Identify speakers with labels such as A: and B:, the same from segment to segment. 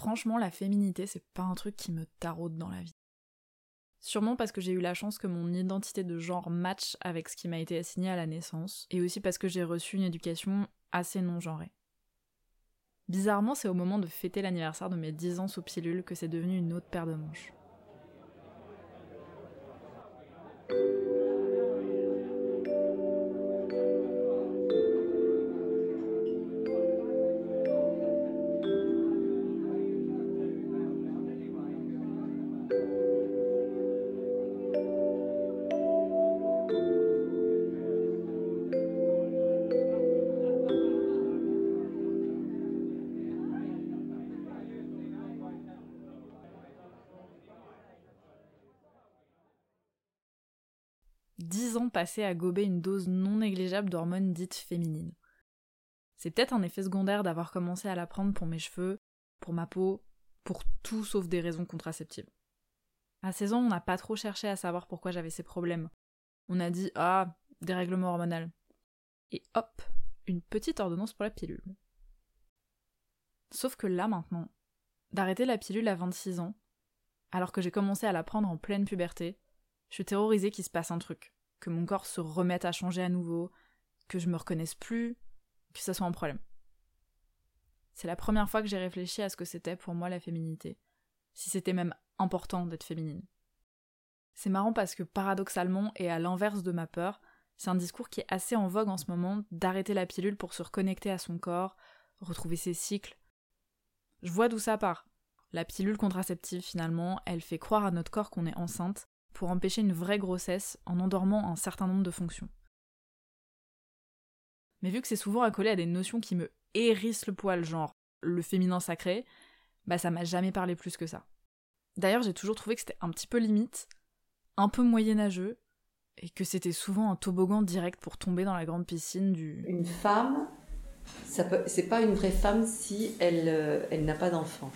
A: franchement, la féminité, c'est pas un truc qui me taraude dans la vie. Sûrement parce que j'ai eu la chance que mon identité de genre match avec ce qui m'a été assigné à la naissance, et aussi parce que j'ai reçu une éducation assez non genrée. Bizarrement, c'est au moment de fêter l'anniversaire de mes 10 ans sous pilule que c'est devenu une autre paire de manches. Dix ans passés à gober une dose non négligeable d'hormones dites féminines. C'est peut-être un effet secondaire d'avoir commencé à la prendre pour mes cheveux, pour ma peau, pour tout sauf des raisons contraceptives. À 16 ans, on n'a pas trop cherché à savoir pourquoi j'avais ces problèmes. On a dit Ah, dérèglement hormonal. Et hop, une petite ordonnance pour la pilule. Sauf que là maintenant, d'arrêter la pilule à 26 ans, alors que j'ai commencé à la prendre en pleine puberté, je suis terrorisée qu'il se passe un truc, que mon corps se remette à changer à nouveau, que je me reconnaisse plus, que ça soit un problème. C'est la première fois que j'ai réfléchi à ce que c'était pour moi la féminité, si c'était même important d'être féminine. C'est marrant parce que paradoxalement, et à l'inverse de ma peur, c'est un discours qui est assez en vogue en ce moment d'arrêter la pilule pour se reconnecter à son corps, retrouver ses cycles. Je vois d'où ça part. La pilule contraceptive, finalement, elle fait croire à notre corps qu'on est enceinte, pour empêcher une vraie grossesse en endormant un certain nombre de fonctions. Mais vu que c'est souvent accolé à des notions qui me hérissent le poil, genre le féminin sacré, bah ça m'a jamais parlé plus que ça. D'ailleurs, j'ai toujours trouvé que c'était un petit peu limite, un peu moyenâgeux, et que c'était souvent un toboggan direct pour tomber dans la grande piscine du.
B: Une femme, c'est pas une vraie femme si elle, euh, elle n'a pas d'enfant.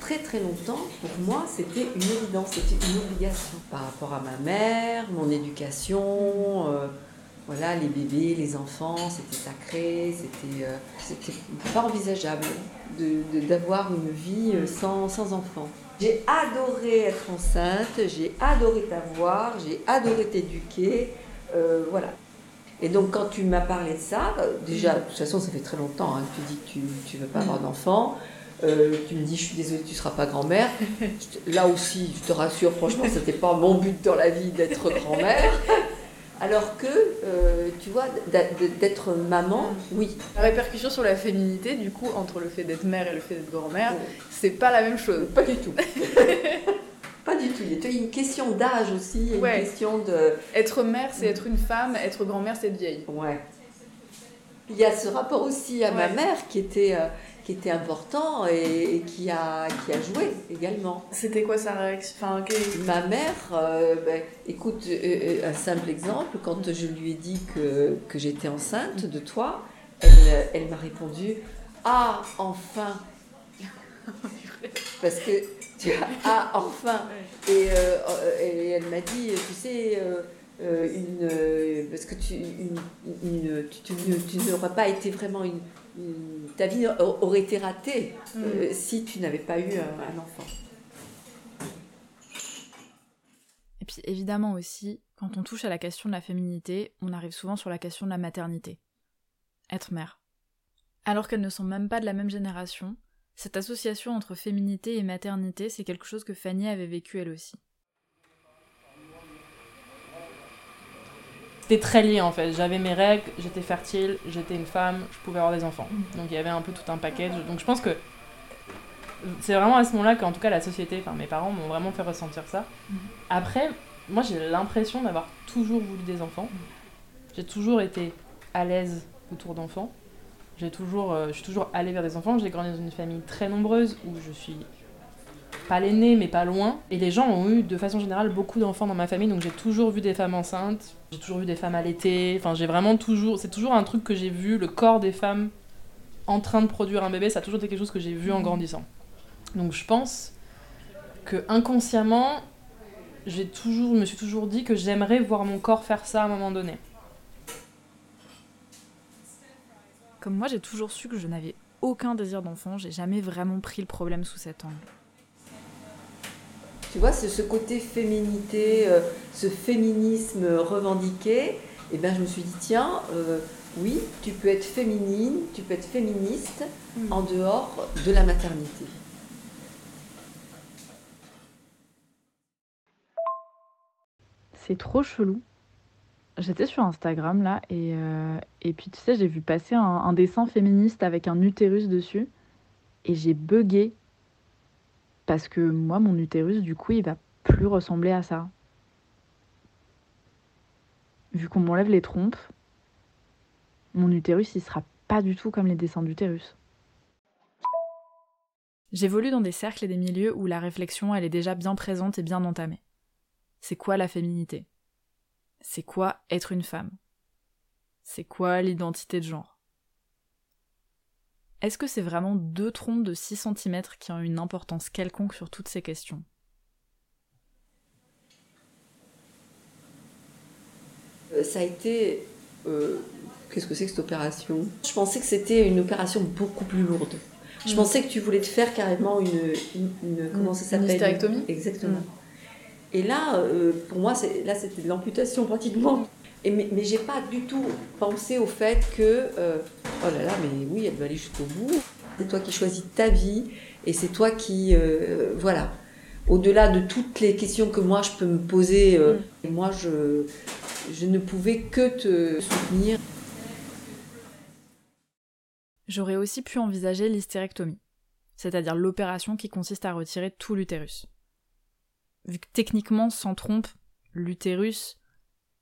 B: Très très longtemps, pour moi, c'était une évidence, c'était une obligation par rapport à ma mère, mon éducation. Euh, voilà, les bébés, les enfants, c'était sacré, c'était euh, pas envisageable d'avoir de, une vie euh, sans, sans enfants. J'ai adoré être enceinte, j'ai adoré t'avoir, j'ai adoré t'éduquer, voilà. Et donc quand tu m'as parlé de ça, déjà, de toute façon, ça fait très longtemps hein, que tu dis que tu ne veux pas avoir d'enfants. Euh, tu me dis, je suis désolée, tu ne seras pas grand-mère. Là aussi, je te rassure, franchement, ce n'était pas mon but dans la vie d'être grand-mère. Alors que, euh, tu vois, d'être maman, oui.
A: La répercussion sur la féminité, du coup, entre le fait d'être mère et le fait d'être grand-mère, c'est pas la même chose.
B: Pas du tout. pas du tout. Il y a une question d'âge aussi, une question de.
A: Être mère, c'est être une femme, être grand-mère, c'est être vieille.
B: Ouais. Il y a ce rapport aussi à ma mère qui était. Euh, qui était important et, qui, a, qui a joué également.
A: C'était quoi sa réaction? Enfin,
B: Ma mère, euh, ben, écoute, euh, euh, un simple exemple, quand je lui ai dit que, que j'étais enceinte de toi, elle, elle m'a répondu Ah, enfin Parce que tu as Ah, enfin et, et, elle m'a dit Tu sais. une, parce que tu, une, une, tu, tu n'auras pas été vraiment une, ta vie aurait été ratée euh, mm. si tu n'avais pas eu un, enfant.
A: Et puis évidemment aussi, quand on touche à la question de la féminité, on arrive souvent sur la question de la maternité. Être mère. Alors qu'elles ne sont même pas de la même génération, cette association entre féminité et maternité, c'est quelque chose que Fanny avait vécu elle aussi.
C: C'était très lié en fait. J'avais mes règles, j'étais fertile, j'étais une femme, je pouvais avoir des enfants. Mhm. Donc il y avait un peu tout un package. Donc je pense que c'est vraiment à ce moment-là qu'en tout cas la société, enfin mes parents m'ont vraiment fait ressentir ça. Mhm. Après, moi j'ai l'impression d'avoir toujours voulu des enfants. Mhm. J'ai toujours été à l'aise autour d'enfants. J'ai toujours, euh, je suis toujours allée vers des enfants. J'ai grandi dans une famille très nombreuse où je suis pas l'aîné, mais pas loin. Et les gens ont eu de façon générale beaucoup d'enfants dans ma famille, donc j'ai toujours vu des femmes enceintes, j'ai toujours vu des femmes allaitées. Enfin, j'ai vraiment toujours. C'est toujours un truc que j'ai vu, le corps des femmes en train de produire un bébé, ça a toujours été quelque chose que j'ai vu en grandissant. Donc je pense que inconsciemment, j'ai toujours, je me suis toujours dit que j'aimerais voir mon corps faire ça à un moment donné.
A: Comme moi, j'ai toujours su que je n'avais aucun désir d'enfant, j'ai jamais vraiment pris le problème sous cet angle.
B: Tu vois, c'est ce côté féminité, euh, ce féminisme revendiqué. Et eh ben, je me suis dit, tiens, euh, oui, tu peux être féminine, tu peux être féministe
A: Mm.
B: en dehors de la maternité.
A: C'est trop chelou. J'étais sur Instagram là et, euh, et puis tu sais j'ai vu passer un, un dessin féministe avec un utérus dessus et j'ai bugué parce que moi mon utérus du coup il va plus ressembler à ça. Vu qu'on m'enlève les trompes, mon utérus il sera pas du tout comme les dessins d'utérus. J'évolue dans des cercles et des milieux où la réflexion elle est déjà bien présente et bien entamée. C'est quoi la féminité? C'est quoi être une femme? C'est quoi l'identité de genre? Est-ce que c'est vraiment deux trompes de 6 cm qui ont une importance quelconque sur toutes ces questions?
B: Euh, Ça a été. euh, Qu'est-ce que c'est que cette opération? Je pensais que c'était une opération beaucoup plus lourde. Je
A: Mm.
B: pensais que tu voulais te faire carrément une. une- une- comment ça
A: Une
B: s'appelle?
A: hystérectomie?
B: Exactement.
A: Mm.
B: Et là, euh, pour moi, c'est- là, c'était de l'amputation pratiquement. Et mais mais j'ai pas du tout pensé au fait que. euh, oh là là, mais oui, elle doit aller jusqu'au bout. C'est toi qui choisis ta vie et c'est toi qui. euh, voilà. Au-delà de toutes les questions que moi je peux me poser, euh,
A: Mm.
B: moi je, je ne pouvais que te soutenir.
A: J'aurais aussi pu envisager l'hystérectomie, c'est-à-dire l'opération qui consiste à retirer tout l'utérus. Vu que techniquement, sans trompe, l'utérus,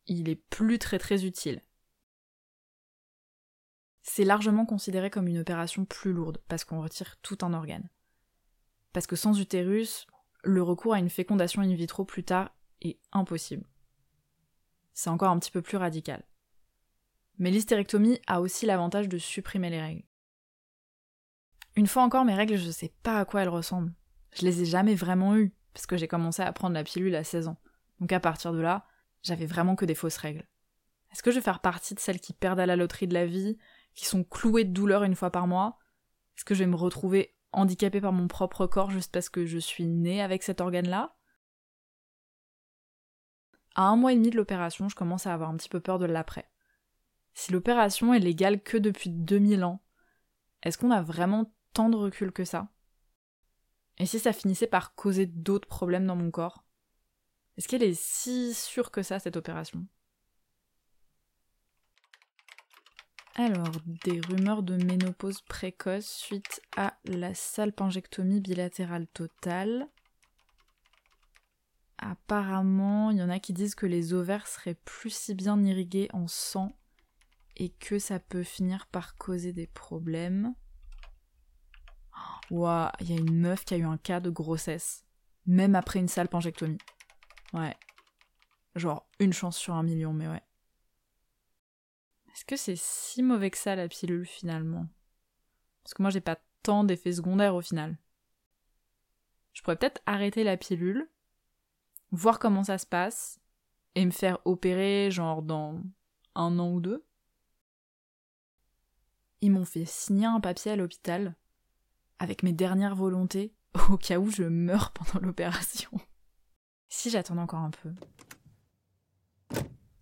A: il est plus très très utile. C'est largement considéré comme une opération plus lourde, parce qu'on retire tout un organe. Parce que sans utérus, le recours à une fécondation in vitro plus tard est impossible. C'est encore un petit peu plus radical. Mais l'hystérectomie a aussi l'avantage de supprimer les règles. Une fois encore, mes règles, je sais pas à quoi elles ressemblent. Je les ai jamais vraiment eues, parce que j'ai commencé à prendre la pilule à 16 ans. Donc à partir de là, j'avais vraiment que des fausses règles. Est-ce que je vais faire partie de celles qui perdent à la loterie de la vie, qui sont clouées de douleur une fois par mois Est-ce que je vais me retrouver handicapée par mon propre corps juste parce que je suis née avec cet organe-là? À un mois et demi de l'opération, je commence à avoir un petit peu peur de l'après. Si l'opération est légale que depuis 2000 ans, est-ce qu'on a vraiment tant de recul que ça? Et si ça finissait par causer d'autres problèmes dans mon corps? Est-ce qu'elle est si sûre que ça, cette opération? Alors, des rumeurs de ménopause précoce suite à la salpingectomie bilatérale totale. Apparemment, il y en a qui disent que les ovaires seraient plus si bien irrigués en sang et que ça peut finir par causer des problèmes. Ouah, il y a une meuf qui a eu un cas de grossesse, même après une salpingectomie. Ouais. Genre une chance sur un million, mais ouais. Est-ce que c'est si mauvais que ça la pilule finalement? Parce que moi j'ai pas tant d'effets secondaires au final. Je pourrais peut-être arrêter la pilule, voir comment ça se passe, et me faire opérer genre dans un an ou deux. Ils m'ont fait signer un papier à l'hôpital avec mes dernières volontés au cas où je meurs pendant l'opération. Si j'attendais encore un peu.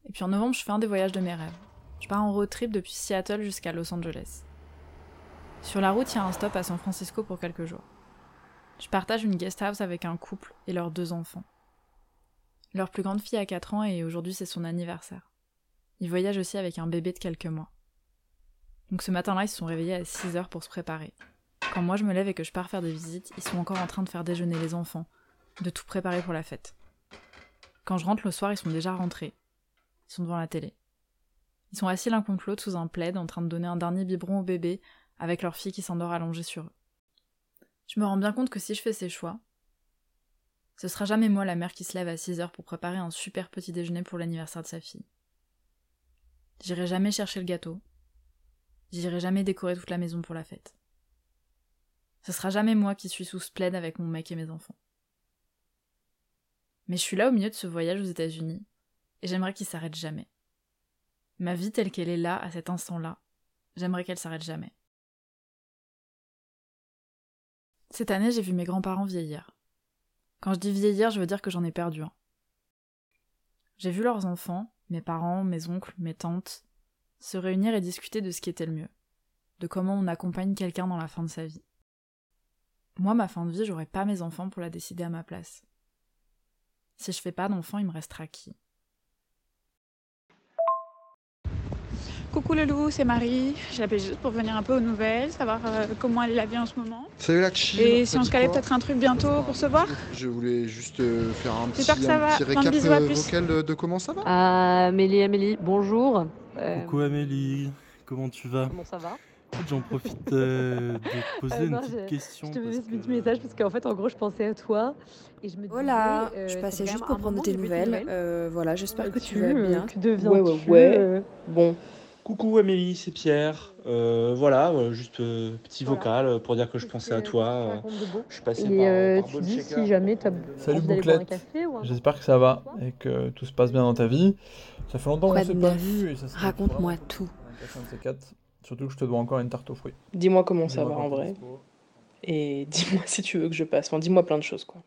A: Et puis en novembre, je fais un des voyages de mes rêves. Je pars en road trip depuis Seattle jusqu'à Los Angeles. Sur la route, il y a un stop à San Francisco pour quelques jours. Je partage une guest house avec un couple et leurs deux enfants. Leur plus grande fille a 4 ans et aujourd'hui c'est son anniversaire. Ils voyagent aussi avec un bébé de quelques mois. Donc ce matin-là, ils se sont réveillés à 6 heures pour se préparer. Quand moi je me lève et que je pars faire des visites, ils sont encore en train de faire déjeuner les enfants, de tout préparer pour la fête. Quand je rentre le soir, ils sont déjà rentrés. Ils sont devant la télé. Ils sont assis l'un contre l'autre sous un plaid en train de donner un dernier biberon au bébé avec leur fille qui s'endort allongée sur eux. Je me rends bien compte que si je fais ces choix, ce sera jamais moi la mère qui se lève à 6 heures pour préparer un super petit déjeuner pour l'anniversaire de sa fille. J'irai jamais chercher le gâteau. J'irai jamais décorer toute la maison pour la fête. Ce sera jamais moi qui suis sous ce plaid avec mon mec et mes enfants. Mais je suis là au milieu de ce voyage aux États-Unis, et j'aimerais qu'il s'arrête jamais. Ma vie telle qu'elle est là, à cet instant-là, j'aimerais qu'elle s'arrête jamais. Cette année, j'ai vu mes grands-parents vieillir. Quand je dis vieillir, je veux dire que j'en ai perdu un. J'ai vu leurs enfants, mes parents, mes oncles, mes tantes, se réunir et discuter de ce qui était le mieux, de comment on accompagne quelqu'un dans la fin de sa vie. Moi, ma fin de vie, j'aurais pas mes enfants pour la décider à ma place. Si je fais pas d'enfants, il me restera qui?
D: Coucou le loup, c'est Marie. Je l'appelle juste pour venir un peu aux nouvelles, savoir euh, comment elle est la vie en ce moment.
E: Salut la chill.
D: Et si on se calait peut-être un truc bientôt pour se voir
E: Je voulais juste euh, faire un petit,
D: J'espère que ça
E: un
D: va.
E: petit récap
D: bisous,
E: euh, vocal de, de comment ça va?
F: Amélie, Amélie, bonjour. Euh,
G: Coucou Amélie, comment tu vas?
F: Comment ça va?
G: J'en profite euh, de te poser
F: Euh,
G: une
F: non,
G: petite question.
F: Je te
G: parce
F: fais ce petit
G: que-
F: message parce qu'en fait, en gros, je pensais à toi et je me disais.
H: Voilà,
F: euh,
H: je passais juste pour prendre tes nouvelles. Euh, voilà, j'espère que tu vas bien.
F: Que deviens-tu
H: Ouais, ouais, ouais.
F: Bon,
I: Coucou Amélie, c'est Pierre. Euh, voilà, euh, juste euh, petit
F: Voilà.
I: vocal euh, pour dire que je pensais à toi. je suis passé
F: Et
I: par,
F: euh,
I: par
F: tu
I: Bon
F: dis si jamais t'as
J: Salut Bouclette. J'espère que ça va et que tout se passe bien dans ta vie. Ça fait longtemps qu'on s'est pas vu et ça serait
H: Raconte-moi tout.
J: Surtout que je te dois encore une tarte aux fruits.
K: Dis-moi comment ça va en vrai. Et dis-moi si tu veux que je passe. Enfin, dis-moi plein de choses, quoi.